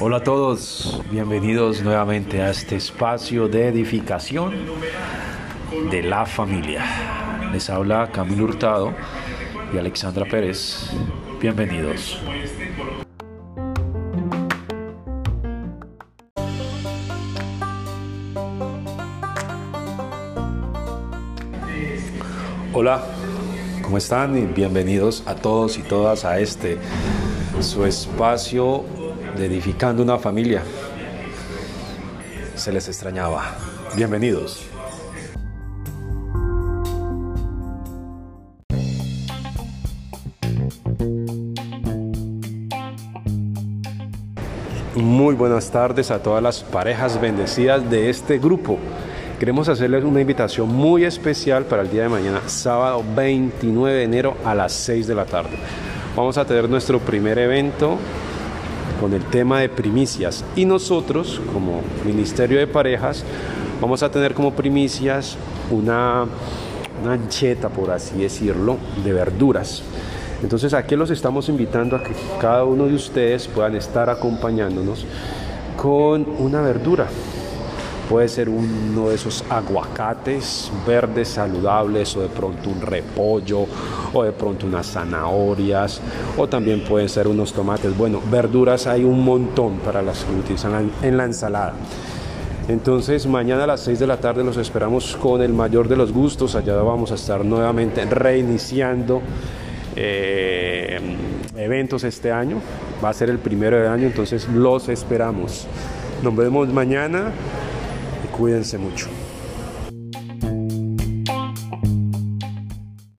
Hola a todos, bienvenidos nuevamente a este espacio de edificación de la familia. Les habla Camilo Hurtado y Alexandra Pérez. Bienvenidos. Hola, ¿cómo están? Bienvenidos a todos y todas a este su espacio de edificando una familia. Se les extrañaba. Bienvenidos. Muy buenas tardes a todas las parejas bendecidas de este grupo. Queremos hacerles una invitación muy especial para el día de mañana, sábado 29 de enero a las 6 de la tarde. Vamos a tener nuestro primer evento con el tema de primicias y nosotros como Ministerio de Parejas vamos a tener como primicias una, ancheta, por así decirlo, de verduras. Entonces aquí los estamos invitando a que cada uno de ustedes puedan estar acompañándonos con una verdura. Puede ser uno de esos aguacates verdes saludables o de pronto un repollo o de pronto unas zanahorias o también pueden ser unos tomates. Bueno, verduras hay un montón para las que utilizan en la ensalada. Entonces mañana a las 6 de la tarde los esperamos con el mayor de los gustos. Allá vamos a estar nuevamente reiniciando eh, eventos este año. Va a ser el primero de año, entonces los esperamos. Nos vemos mañana y cuídense mucho.